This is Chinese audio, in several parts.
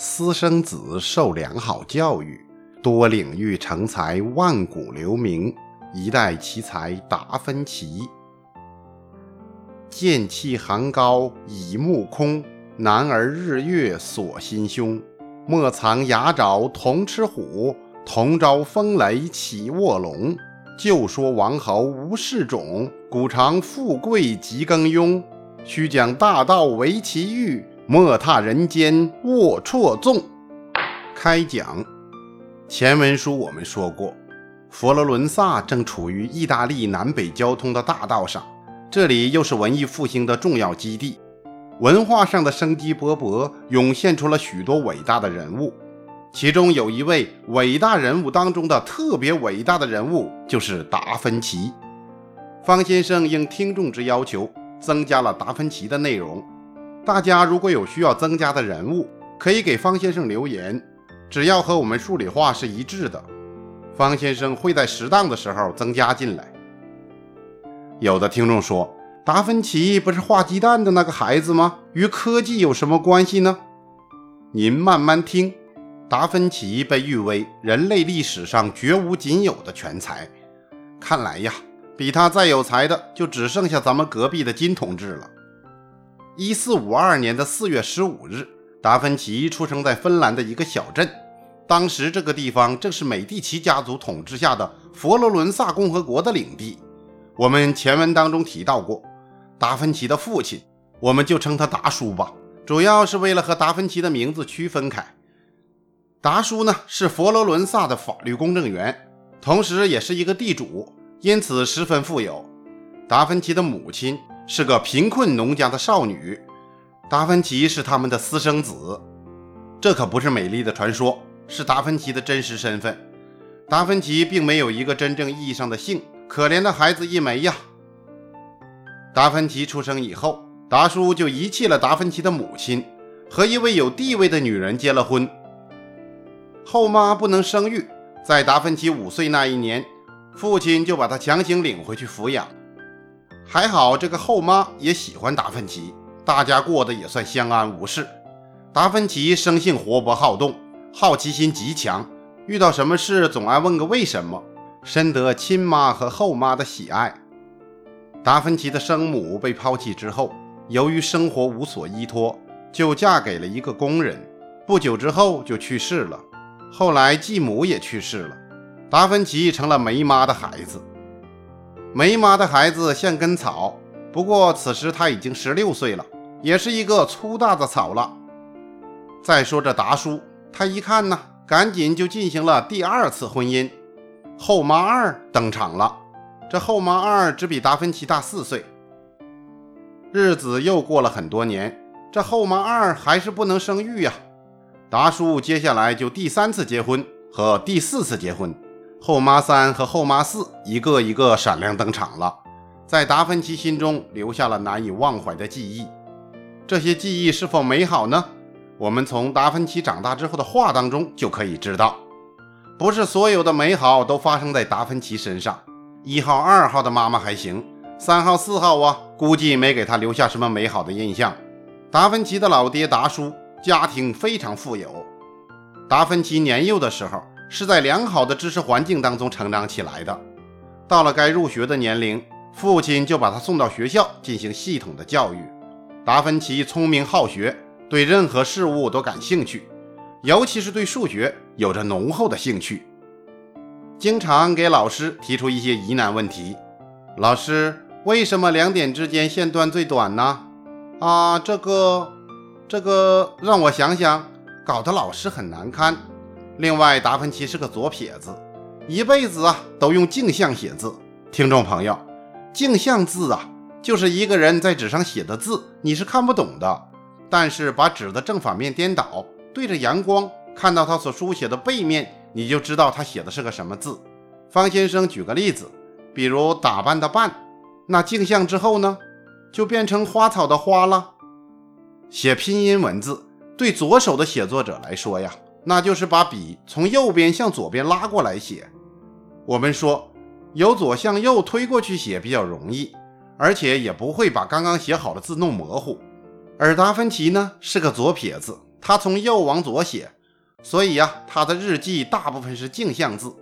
私生子受良好教育，多领域成才，万古留名。一代奇才达芬奇。剑气寒高以目空，男儿日月锁心胸。莫藏牙爪同吃虎，同招风雷起卧龙。就说王侯无世种，古尝富贵即耕庸。须讲大道为其欲，莫踏人间龌龊纵。开讲。前文书我们说过，佛罗伦萨正处于意大利南北交通的大道上，这里又是文艺复兴的重要基地，文化上的生机勃勃，涌现出了许多伟大的人物。其中有一位伟大人物当中的特别伟大的人物，就是达芬奇。方先生应听众之要求，增加了达芬奇的内容。大家如果有需要增加的人物，可以给方先生留言，只要和我们数理化是一致的，方先生会在适当的时候增加进来。有的听众说，达芬奇不是画鸡蛋的那个孩子吗？与科技有什么关系呢？您慢慢听。达芬奇被誉为人类历史上绝无仅有的全才。看来呀，比他再有才的就只剩下咱们隔壁的金同志了。一四五二年的四月十五日，达芬奇出生在芬兰的一个小镇。当时这个地方正是美第奇家族统治下的佛罗伦萨共和国的领地。我们前文当中提到过，达芬奇的父亲，我们就称他达叔吧，主要是为了和达芬奇的名字区分开。达叔呢是佛罗伦萨的法律公证员，同时也是一个地主，因此十分富有。达芬奇的母亲是个贫困农家的少女，达芬奇是他们的私生子。这可不是美丽的传说，是达芬奇的真实身份。达芬奇并没有一个真正意义上的姓，可怜的孩子一枚呀。达芬奇出生以后，达叔就遗弃了达芬奇的母亲，和一位有地位的女人结了婚。后妈不能生育，在达芬奇五岁那一年，父亲就把他强行领回去抚养。还好这个后妈也喜欢达芬奇，大家过得也算相安无事。达芬奇生性活泼好动，好奇心极强，遇到什么事总爱问个为什么，深得亲妈和后妈的喜爱。达芬奇的生母被抛弃之后，由于生活无所依托，就嫁给了一个工人，不久之后就去世了。后来继母也去世了，达芬奇成了没妈的孩子。梅妈的孩子像根草，不过此时他已经十六岁了，也是一个粗大的草了。再说这达叔，他一看呢，赶紧就进行了第二次婚姻。后妈二登场了，这后妈二只比达芬奇大四岁。日子又过了很多年，这后妈二还是不能生育呀。达叔接下来就第三次结婚和第四次结婚，后妈三和后妈四一个一个闪亮登场了，在达芬奇心中留下了难以忘怀的记忆。这些记忆是否美好呢？我们从达芬奇长大之后的画当中就可以知道，不是所有的美好都发生在达芬奇身上。一号、二号的妈妈还行，三号、四号啊，估计没给他留下什么美好的印象。达芬奇的老爹达叔。家庭非常富有。达芬奇年幼的时候是在良好的知识环境当中成长起来的。到了该入学的年龄，父亲就把他送到学校进行系统的教育。达芬奇聪明好学，对任何事物都感兴趣，尤其是对数学有着浓厚的兴趣，经常给老师提出一些疑难问题。老师，为什么两点之间线段最短呢？啊，这个。这个让我想想，搞得老师很难堪。另外，达芬奇是个左撇子，一辈子啊都用镜像写字。听众朋友，镜像字啊，就是一个人在纸上写的字，你是看不懂的。但是把纸的正反面颠倒，对着阳光，看到他所书写的背面，你就知道他写的是个什么字。方先生举个例子，比如打扮的扮，那镜像之后呢，就变成花草的花了。写拼音文字，对左手的写作者来说呀，那就是把笔从右边向左边拉过来写。我们说，由左向右推过去写比较容易，而且也不会把刚刚写好的字弄模糊。而达芬奇呢，是个左撇子，他从右往左写，所以呀，他的日记大部分是镜像字。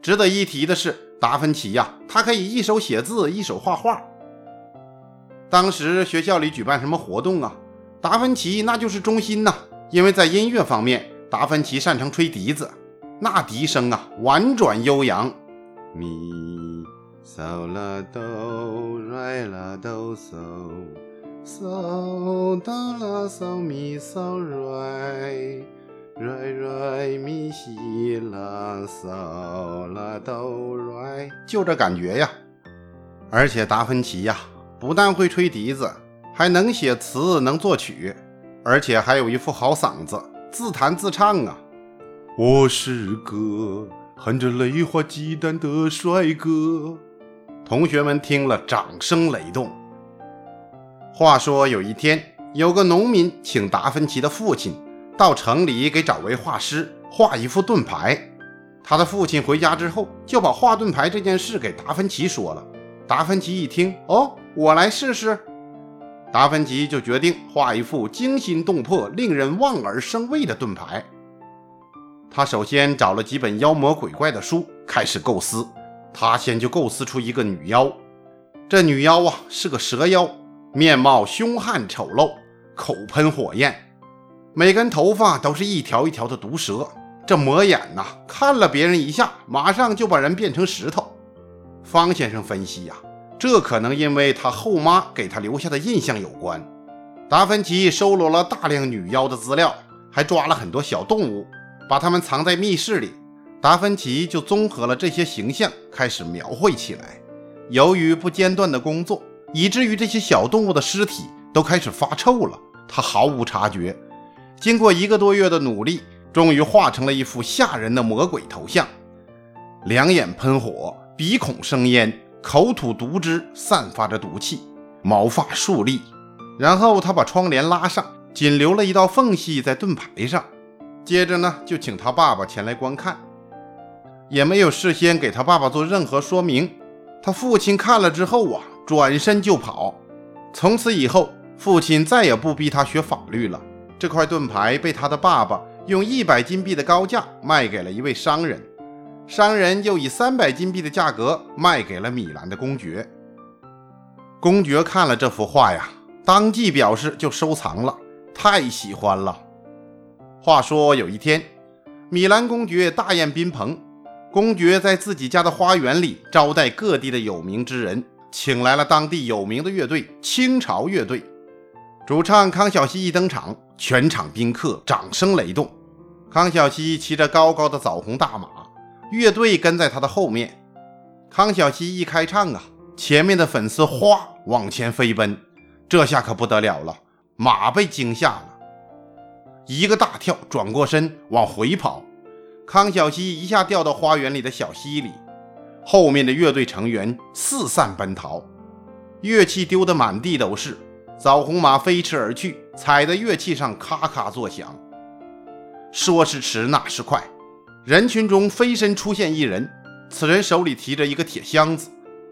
值得一提的是，达芬奇呀，他可以一手写字，一手画画。当时学校里举办什么活动啊，达芬奇那就是中心呐。因为在音乐方面，达芬奇擅长吹笛子，那笛声啊，婉转悠扬。咪嗦啦哆来啦哆嗦。嗦哆啦嗦咪嗦来来来咪西啦嗦啦哆来，就这感觉呀！而且达芬奇呀，不但会吹笛子，还能写词，能作曲，而且还有一副好嗓子，自弹自唱啊！我是个含着泪花鸡蛋的帅哥，同学们听了掌声雷动。话说有一天，有个农民请达芬奇的父亲到城里给找位画师画一副盾牌。他的父亲回家之后，就把画盾牌这件事给达芬奇说了。达芬奇一听，哦，我来试试。达芬奇就决定画一副惊心动魄、令人望而生畏的盾牌。他首先找了几本妖魔鬼怪的书，开始构思。他先就构思出一个女妖，这女妖啊是个蛇妖。面貌凶悍丑陋，口喷火焰，每根头发都是一条一条的毒蛇。这魔眼呐，看了别人一下，马上就把人变成石头。方先生分析呀，这可能因为他后妈给他留下的印象有关。达芬奇收罗了大量女妖的资料，还抓了很多小动物，把它们藏在密室里。达芬奇就综合了这些形象，开始描绘起来。由于不间断的工作。以至于这些小动物的尸体都开始发臭了，他毫无察觉。经过一个多月的努力，终于画成了一幅吓人的魔鬼头像：两眼喷火，鼻孔生烟，口吐毒汁，散发着毒气，毛发竖立。然后他把窗帘拉上，仅留了一道缝隙在盾牌上。接着呢，就请他爸爸前来观看，也没有事先给他爸爸做任何说明。他父亲看了之后啊。转身就跑。从此以后，父亲再也不逼他学法律了。这块盾牌被他的爸爸用一百金币的高价卖给了一位商人，商人又以三百金币的价格卖给了米兰的公爵。公爵看了这幅画呀，当即表示就收藏了，太喜欢了。话说有一天，米兰公爵大宴宾朋，公爵在自己家的花园里招待各地的有名之人。请来了当地有名的乐队——清朝乐队，主唱康小西一登场，全场宾客掌声雷动。康小西骑着高高的枣红大马，乐队跟在他的后面。康小西一开唱啊，前面的粉丝哗往前飞奔，这下可不得了了，马被惊吓了，一个大跳，转过身往回跑。康小西一下掉到花园里的小溪里。后面的乐队成员四散奔逃，乐器丢得满地都是，枣红马飞驰而去，踩在乐器上咔咔作响。说时迟，那时快，人群中飞身出现一人，此人手里提着一个铁箱子，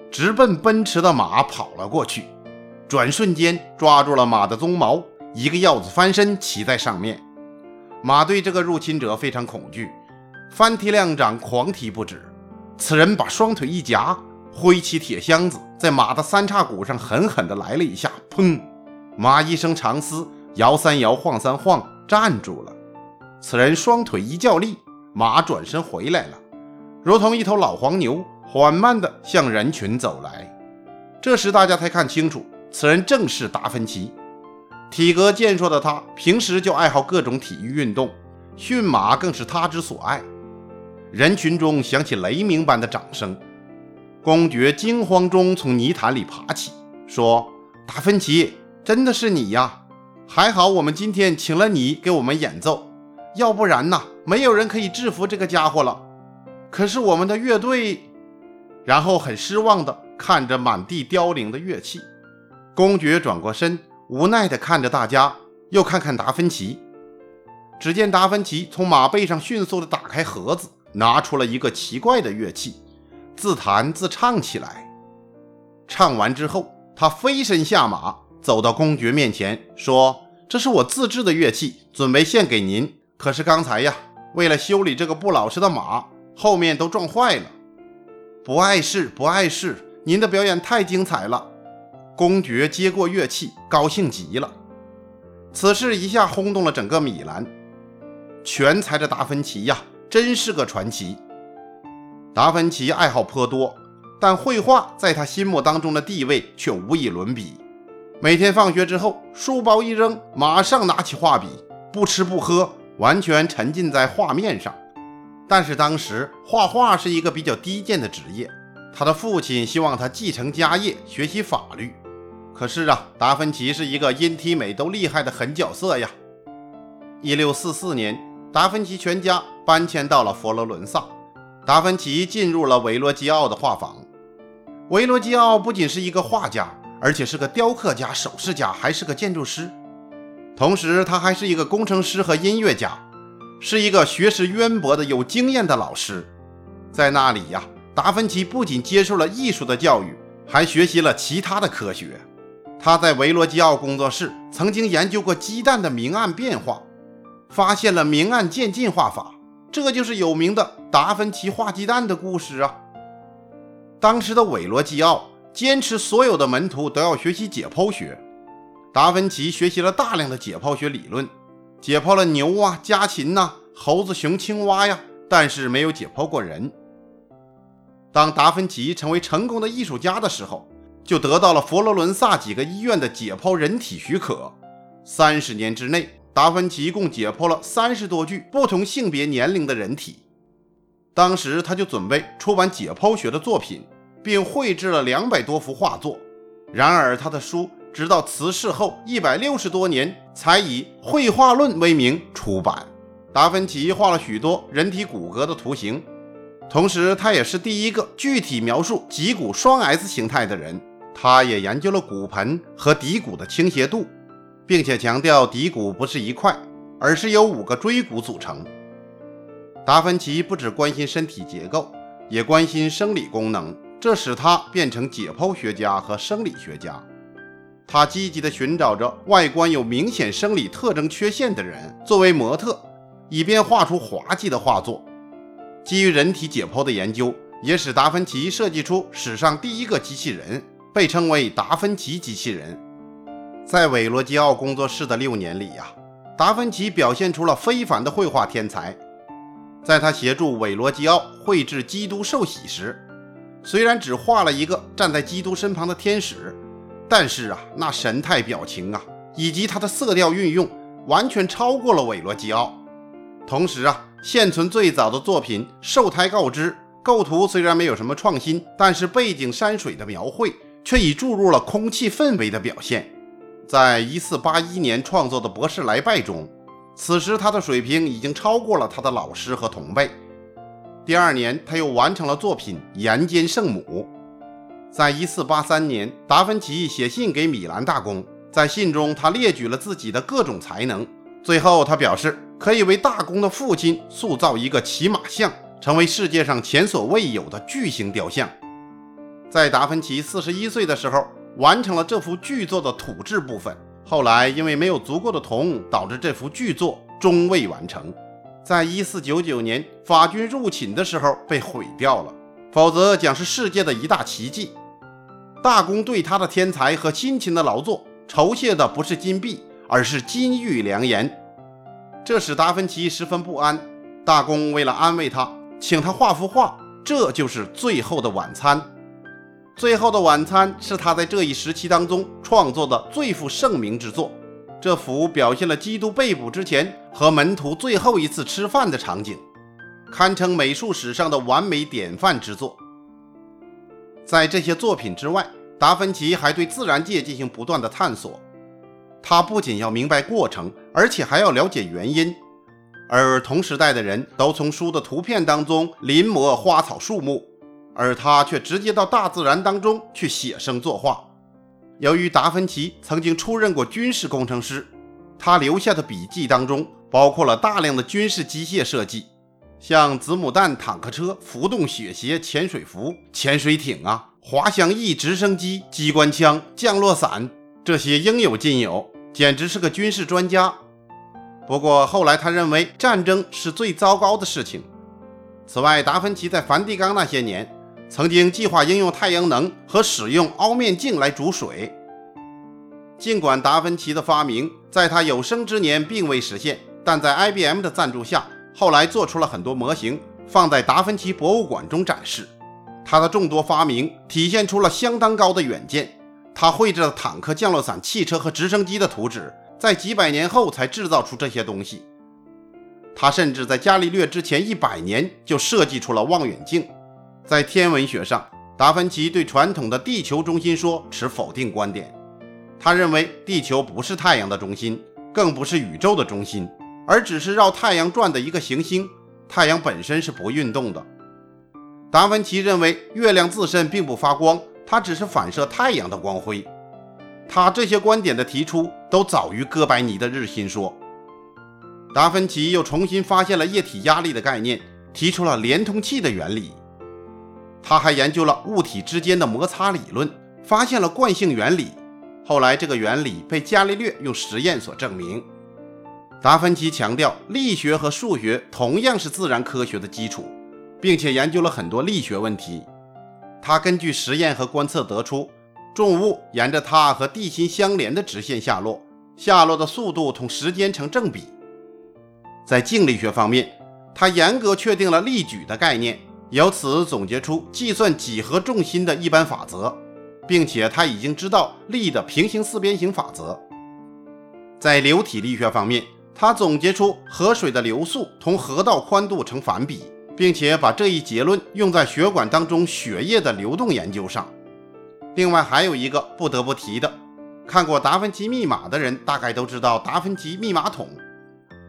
直奔奔驰的马跑了过去，转瞬间抓住了马的鬃毛，一个鹞子翻身骑在上面。马对这个入侵者非常恐惧，翻蹄两掌，狂踢不止。此人把双腿一夹，挥起铁箱子，在马的三叉骨上狠狠地来了一下，砰！马一声长嘶，摇三摇，晃三晃，站住了。此人双腿一较力，马转身回来了，如同一头老黄牛，缓慢地向人群走来。这时大家才看清楚，此人正是达芬奇。体格健硕的他，平时就爱好各种体育运动，驯马更是他之所爱。人群中响起雷鸣般的掌声，公爵惊慌中从泥潭里爬起，说：“达芬奇，真的是你呀！还好我们今天请了你给我们演奏，要不然呐，没有人可以制服这个家伙了。可是我们的乐队……”然后很失望地看着满地凋零的乐器。公爵转过身，无奈地看着大家，又看看达芬奇。只见达芬奇从马背上迅速地打开盒子。拿出了一个奇怪的乐器，自弹自唱起来。唱完之后，他飞身下马，走到公爵面前，说：“这是我自制的乐器，准备献给您。可是刚才呀，为了修理这个不老实的马，后面都撞坏了。不碍事，不碍事，您的表演太精彩了。公爵接过乐器，高兴极了。此事一下轰动了整个米兰。全才的达芬奇呀，真是个传奇。达芬奇爱好颇多，但绘画在他心目当中的地位却无以伦比。每天放学之后，书包一扔，马上拿起画笔，不吃不喝，完全沉浸在画面上。但是当时画画是一个比较低贱的职业，他的父亲希望他继承家业，学习法律。可是啊，达芬奇是一个音体美都厉害的狠角色呀。一六四四年，达芬奇全家搬迁到了佛罗伦萨，达芬奇进入了维罗基奥的画坊。维罗基奥不仅是一个画家，而且是个雕刻家、首饰家，还是个建筑师，同时他还是一个工程师和音乐家。是一个学识渊博的、有经验的老师，在那里呀，达芬奇不仅接受了艺术的教育，还学习了其他的科学。他在维罗基奥工作室曾经研究过鸡蛋的明暗变化，发现了明暗渐进画法，这就是有名的达芬奇画鸡蛋的故事啊。当时的韦罗基奥坚持所有的门徒都要学习解剖学，达芬奇学习了大量的解剖学理论。解剖了牛啊、家禽呐、猴子、熊、青蛙呀，但是没有解剖过人。当达芬奇成为成功的艺术家的时候，就得到了佛罗伦萨几个医院的解剖人体许可。三十年之内，达芬奇共解剖了三十多具不同性别、年龄的人体。当时他就准备出版解剖学的作品，并绘制了两百多幅画作。然而他的书。直到辞世后一百六十多年，才以《绘画论》为名出版。达芬奇画了许多人体骨骼的图形，同时他也是第一个具体描述脊骨双 S 形态的人。他也研究了骨盆和骶骨的倾斜度，并且强调骶骨不是一块，而是由五个椎骨组成。达芬奇不只关心身体结构，也关心生理功能，这使他变成解剖学家和生理学家。他积极地寻找着外观有明显生理特征缺陷的人作为模特，以便画出滑稽的画作。基于人体解剖的研究，也使达芬奇设计出史上第一个机器人，被称为达芬奇机器人。在韦罗基奥工作室的六年里呀，达芬奇表现出了非凡的绘画天才。在他协助韦罗基奥绘制基督受洗时，虽然只画了一个站在基督身旁的天使。但是啊，那神态表情啊，以及他的色调运用，完全超过了韦罗基奥。同时啊，现存最早的作品《受胎告知》，构图虽然没有什么创新，但是背景山水的描绘却已注入了空气氛围的表现。在一四八一年创作的《博士来拜》中，此时他的水平已经超过了他的老师和同辈。第二年，他又完成了作品《岩间圣母》。在一四八三年，达芬奇写信给米兰大公，在信中他列举了自己的各种才能。最后，他表示可以为大公的父亲塑造一个骑马像，成为世界上前所未有的巨型雕像。在达芬奇四十一岁的时候，完成了这幅巨作的土制部分。后来因为没有足够的铜，导致这幅巨作终未完成。在一四九九年法军入侵的时候被毁掉了，否则将是世界的一大奇迹。大公对他的天才和辛勤的劳作酬谢的不是金币，而是金玉良言，这使达芬奇十分不安。大公为了安慰他，请他画幅画，这就是《最后的晚餐》。《最后的晚餐》是他在这一时期当中创作的最负盛名之作。这幅表现了基督被捕之前和门徒最后一次吃饭的场景，堪称美术史上的完美典范之作。在这些作品之外，达芬奇还对自然界进行不断的探索。他不仅要明白过程，而且还要了解原因。而同时代的人都从书的图片当中临摹花草树木，而他却直接到大自然当中去写生作画。由于达芬奇曾经出任过军事工程师，他留下的笔记当中包括了大量的军事机械设计。像子母弹、坦克车、浮动雪鞋、潜水服、潜水艇啊、滑翔翼、直升机、机关枪、降落伞，这些应有尽有。简直是个军事专家。不过后来他认为战争是最糟糕的事情。此外，达芬奇在梵蒂冈那些年，曾经计划应用太阳能和使用凹面镜来煮水。尽管达芬奇的发明在他有生之年并未实现，但在 IBM 的赞助下，后来做出了很多模型，放在达芬奇博物馆中展示。他的众多发明体现出了相当高的远见。他绘制了坦克、降落伞、汽车和直升机的图纸。在几百年后才制造出这些东西。他甚至在伽利略之前一百年就设计出了望远镜。在天文学上，达芬奇对传统的地球中心说持否定观点。他认为地球不是太阳的中心，更不是宇宙的中心，而只是绕太阳转的一个行星。太阳本身是不运动的。达芬奇认为月亮自身并不发光，它只是反射太阳的光辉。他这些观点的提出都早于哥白尼的日心说。达芬奇又重新发现了液体压力的概念，提出了连通器的原理。他还研究了物体之间的摩擦理论，发现了惯性原理。后来这个原理被伽利略用实验所证明。达芬奇强调力学和数学同样是自然科学的基础，并且研究了很多力学问题。他根据实验和观测得出。重物沿着它和地心相连的直线下落，下落的速度同时间成正比。在静力学方面，他严格确定了力矩的概念，由此总结出计算几何重心的一般法则，并且他已经知道力的平行四边形法则。在流体力学方面，他总结出河水的流速同河道宽度成反比，并且把这一结论用在血管当中血液的流动研究上。另外还有一个不得不提的，看过《达芬奇密码》的人大概都知道达芬奇密码筒。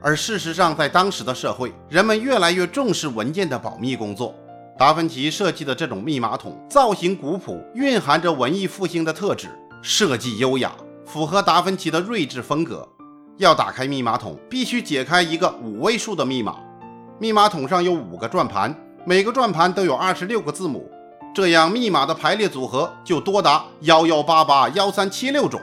而事实上，在当时的社会，人们越来越重视文件的保密工作。达芬奇设计的这种密码筒造型古朴，蕴含着文艺复兴的特质，设计优雅，符合达芬奇的睿智风格。要打开密码筒，必须解开一个五位数的密码。密码筒上有五个转盘，每个转盘都有二十六个字母。这样密码的排列组合就多达幺幺八八幺三七六种。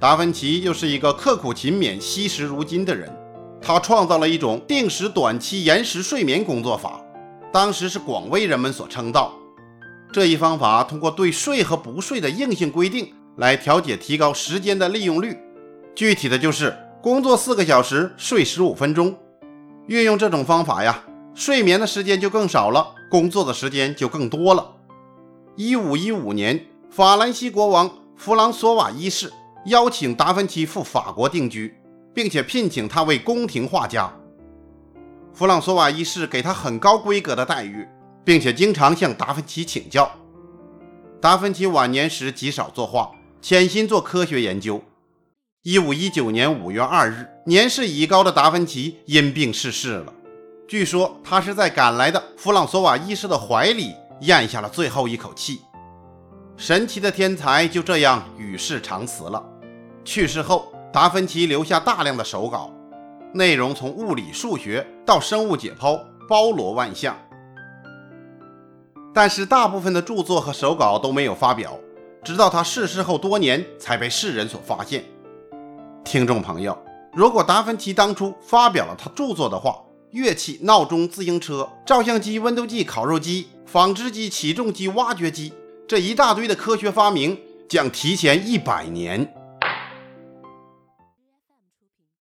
达芬奇又是一个刻苦勤勉、惜时如金的人，他创造了一种定时短期延时睡眠工作法，当时是广为人们所称道。这一方法通过对睡和不睡的硬性规定来调节、提高时间的利用率。具体的就是工作四个小时，睡十五分钟。运用这种方法呀，睡眠的时间就更少了，工作的时间就更多了。一五一五年，法兰西国王弗朗索瓦一世邀请达芬奇赴法国定居，并且聘请他为宫廷画家。弗朗索瓦一世给他很高规格的待遇，并且经常向达芬奇请教。达芬奇晚年时极少作画，潜心做科学研究。一五一九年五月二日，年事已高的达芬奇因病逝世了。据说他是在赶来的弗朗索瓦医师的怀里。咽下了最后一口气，神奇的天才就这样与世长辞了。去世后，达芬奇留下大量的手稿，内容从物理、数学到生物解剖，包罗万象。但是，大部分的著作和手稿都没有发表，直到他逝世后多年才被世人所发现。听众朋友，如果达芬奇当初发表了他著作的话，乐器、闹钟、自行车、照相机、温度计、烤肉机。纺织机、起重机、挖掘机，这一大堆的科学发明将提前一百年。